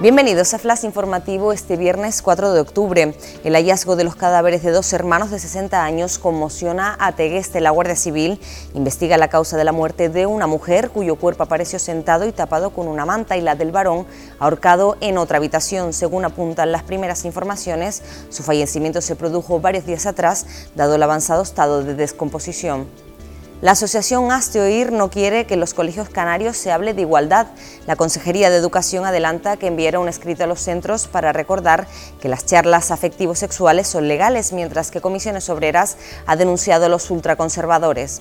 Bienvenidos a Flash Informativo este viernes 4 de octubre. El hallazgo de los cadáveres de dos hermanos de 60 años conmociona a Tegueste. La Guardia Civil investiga la causa de la muerte de una mujer cuyo cuerpo apareció sentado y tapado con una manta y la del varón ahorcado en otra habitación. Según apuntan las primeras informaciones, su fallecimiento se produjo varios días atrás, dado el avanzado estado de descomposición. La asociación Hazte Oír no quiere que en los colegios canarios se hable de igualdad. La Consejería de Educación adelanta que enviará un escrito a los centros para recordar que las charlas afectivos sexuales son legales, mientras que Comisiones Obreras ha denunciado a los ultraconservadores.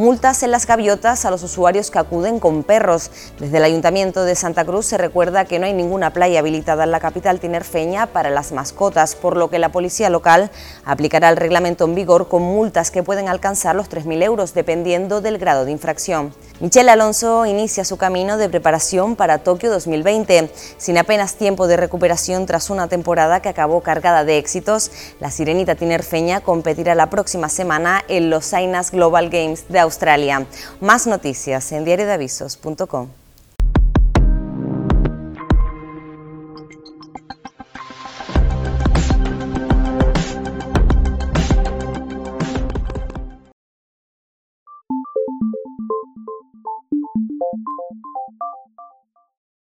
Multas en las gaviotas a los usuarios que acuden con perros. Desde el Ayuntamiento de Santa Cruz se recuerda que no hay ninguna playa habilitada en la capital tinerfeña para las mascotas, por lo que la policía local aplicará el reglamento en vigor con multas que pueden alcanzar los 3.000 euros dependiendo del grado de infracción. Michelle Alonso inicia su camino de preparación para Tokio 2020. Sin apenas tiempo de recuperación tras una temporada que acabó cargada de éxitos, la sirenita tinerfeña competirá la próxima semana en los Sainas Global Games de Australia. Más noticias en diariodeavisos.com.